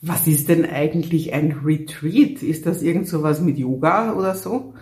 Was ist denn eigentlich ein Retreat? Ist das irgend sowas mit Yoga oder so?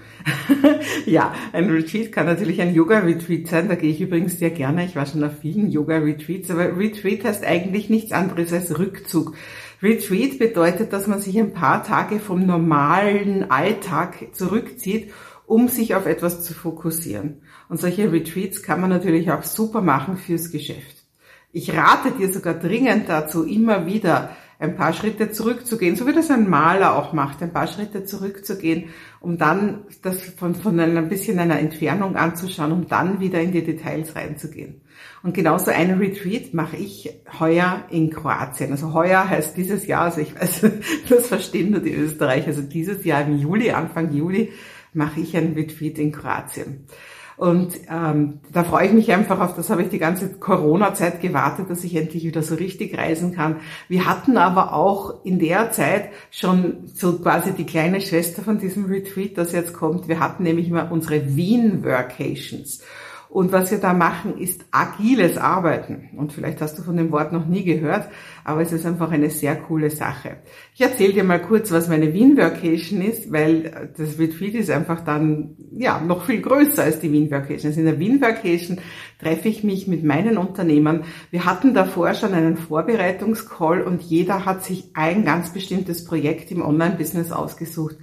ja, ein Retreat kann natürlich ein Yoga-Retreat sein. Da gehe ich übrigens sehr gerne. Ich war schon auf vielen Yoga-Retreats. Aber Retreat heißt eigentlich nichts anderes als Rückzug. Retreat bedeutet, dass man sich ein paar Tage vom normalen Alltag zurückzieht, um sich auf etwas zu fokussieren. Und solche Retreats kann man natürlich auch super machen fürs Geschäft. Ich rate dir sogar dringend dazu, immer wieder ein paar Schritte zurückzugehen, so wie das ein Maler auch macht, ein paar Schritte zurückzugehen, um dann das von, von ein bisschen einer Entfernung anzuschauen, um dann wieder in die Details reinzugehen. Und genauso einen Retreat mache ich heuer in Kroatien. Also heuer heißt dieses Jahr, also ich weiß, das verstehen nur die Österreicher, also dieses Jahr im Juli, Anfang Juli, mache ich ein Retreat in Kroatien. Und ähm, da freue ich mich einfach auf, das habe ich die ganze Corona-Zeit gewartet, dass ich endlich wieder so richtig reisen kann. Wir hatten aber auch in der Zeit schon so quasi die kleine Schwester von diesem Retreat, das jetzt kommt. Wir hatten nämlich immer unsere Wien-Workations. Und was wir da machen, ist agiles Arbeiten. Und vielleicht hast du von dem Wort noch nie gehört, aber es ist einfach eine sehr coole Sache. Ich erzähle dir mal kurz, was meine Wien Vacation ist, weil das Retreat ist einfach dann, ja, noch viel größer als die Wien Vacation. Also in der Wien Vacation treffe ich mich mit meinen Unternehmern. Wir hatten davor schon einen Vorbereitungscall und jeder hat sich ein ganz bestimmtes Projekt im Online-Business ausgesucht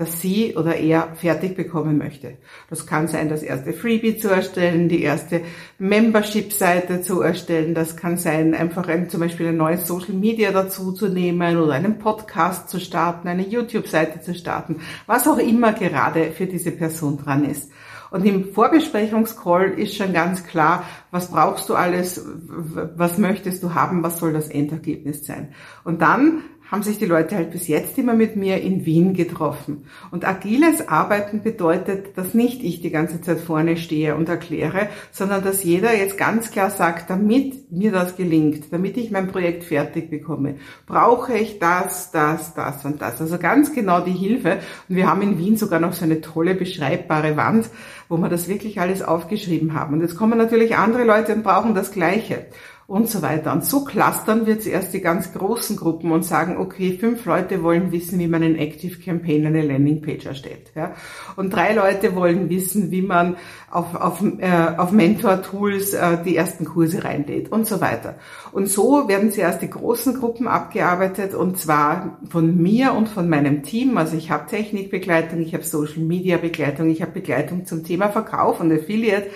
das sie oder er fertig bekommen möchte. Das kann sein, das erste Freebie zu erstellen, die erste Membership-Seite zu erstellen. Das kann sein, einfach ein, zum Beispiel ein neues Social Media dazu zu nehmen oder einen Podcast zu starten, eine YouTube-Seite zu starten, was auch immer gerade für diese Person dran ist. Und im Vorbesprechungscall ist schon ganz klar, was brauchst du alles, was möchtest du haben, was soll das Endergebnis sein. Und dann haben sich die Leute halt bis jetzt immer mit mir in Wien getroffen. Und agiles Arbeiten bedeutet, dass nicht ich die ganze Zeit vorne stehe und erkläre, sondern dass jeder jetzt ganz klar sagt, damit mir das gelingt, damit ich mein Projekt fertig bekomme, brauche ich das, das, das und das. Also ganz genau die Hilfe. Und wir haben in Wien sogar noch so eine tolle beschreibbare Wand, wo wir das wirklich alles aufgeschrieben haben. Und jetzt kommen natürlich andere Leute und brauchen das Gleiche und so weiter. Und so clustern wir zuerst die ganz großen Gruppen und sagen, okay, fünf Leute wollen wissen, wie man in Active Campaign eine Landingpage erstellt. Ja? Und drei Leute wollen wissen, wie man auf, auf, äh, auf Mentor-Tools äh, die ersten Kurse reinlädt und so weiter. Und so werden zuerst die großen Gruppen abgearbeitet und zwar von mir und von meinem Team. Also ich habe Technikbegleitung, ich habe Social-Media-Begleitung, ich habe Begleitung zum Thema Verkauf und Affiliate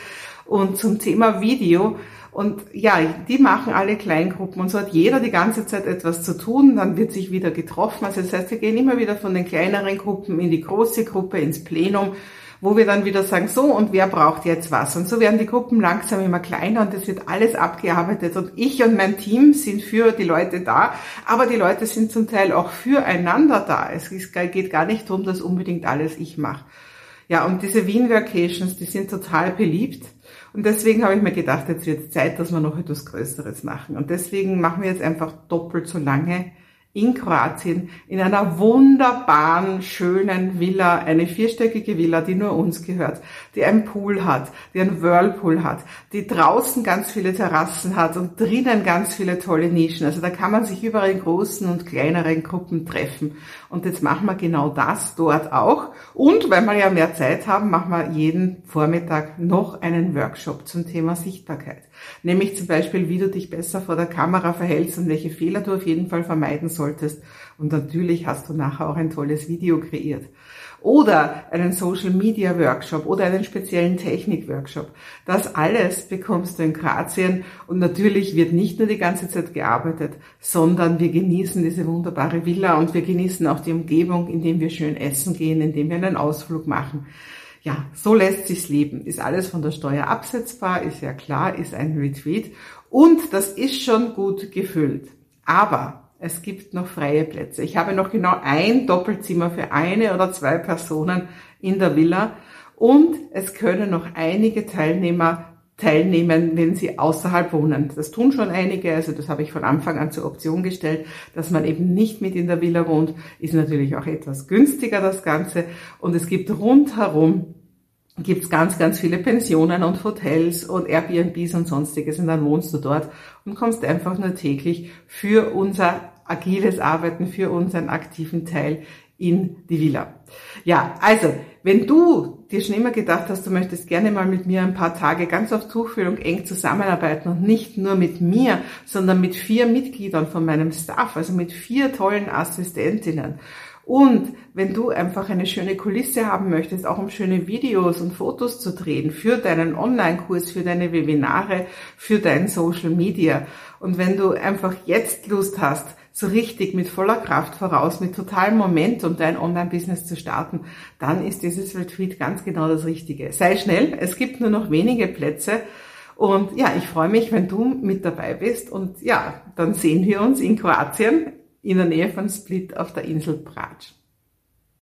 und zum Thema Video und ja, die machen alle Kleingruppen und so hat jeder die ganze Zeit etwas zu tun, dann wird sich wieder getroffen. Also das heißt, wir gehen immer wieder von den kleineren Gruppen in die große Gruppe, ins Plenum, wo wir dann wieder sagen, so und wer braucht jetzt was? Und so werden die Gruppen langsam immer kleiner und es wird alles abgearbeitet und ich und mein Team sind für die Leute da, aber die Leute sind zum Teil auch füreinander da. Es geht gar nicht darum, dass unbedingt alles ich mache. Ja, und diese Wien Vacations, die sind total beliebt. Und deswegen habe ich mir gedacht, jetzt wird es Zeit, dass wir noch etwas Größeres machen. Und deswegen machen wir jetzt einfach doppelt so lange in Kroatien in einer wunderbaren, schönen Villa, eine vierstöckige Villa, die nur uns gehört, die einen Pool hat, die einen Whirlpool hat, die draußen ganz viele Terrassen hat und drinnen ganz viele tolle Nischen. Also da kann man sich überall in großen und kleineren Gruppen treffen. Und jetzt machen wir genau das dort auch. Und weil wir ja mehr Zeit haben, machen wir jeden Vormittag noch einen Workshop zum Thema Sichtbarkeit. Nämlich zum Beispiel, wie du dich besser vor der Kamera verhältst und welche Fehler du auf jeden Fall vermeiden solltest. Und natürlich hast du nachher auch ein tolles Video kreiert. Oder einen Social Media Workshop oder einen speziellen Technik Workshop. Das alles bekommst du in Kroatien und natürlich wird nicht nur die ganze Zeit gearbeitet, sondern wir genießen diese wunderbare Villa und wir genießen auch die Umgebung, indem wir schön essen gehen, indem wir einen Ausflug machen. Ja, so lässt sich's leben. Ist alles von der Steuer absetzbar, ist ja klar, ist ein Retreat und das ist schon gut gefüllt. Aber es gibt noch freie Plätze. Ich habe noch genau ein Doppelzimmer für eine oder zwei Personen in der Villa und es können noch einige Teilnehmer teilnehmen, wenn sie außerhalb wohnen. Das tun schon einige, also das habe ich von Anfang an zur Option gestellt, dass man eben nicht mit in der Villa wohnt, ist natürlich auch etwas günstiger das Ganze und es gibt rundherum gibt's ganz, ganz viele Pensionen und Hotels und Airbnbs und sonstiges und dann wohnst du dort und kommst einfach nur täglich für unser agiles Arbeiten für unseren aktiven Teil in die Villa. Ja, also, wenn du dir schon immer gedacht hast, du möchtest gerne mal mit mir ein paar Tage ganz auf Tuchfühlung eng zusammenarbeiten und nicht nur mit mir, sondern mit vier Mitgliedern von meinem Staff, also mit vier tollen Assistentinnen und wenn du einfach eine schöne Kulisse haben möchtest, auch um schöne Videos und Fotos zu drehen für deinen Online-Kurs, für deine Webinare, für dein Social Media. Und wenn du einfach jetzt Lust hast, so richtig mit voller Kraft voraus, mit totalem Momentum dein Online-Business zu starten, dann ist dieses Retreat ganz genau das Richtige. Sei schnell, es gibt nur noch wenige Plätze. Und ja, ich freue mich, wenn du mit dabei bist. Und ja, dann sehen wir uns in Kroatien in der Nähe von Split auf der Insel Brač.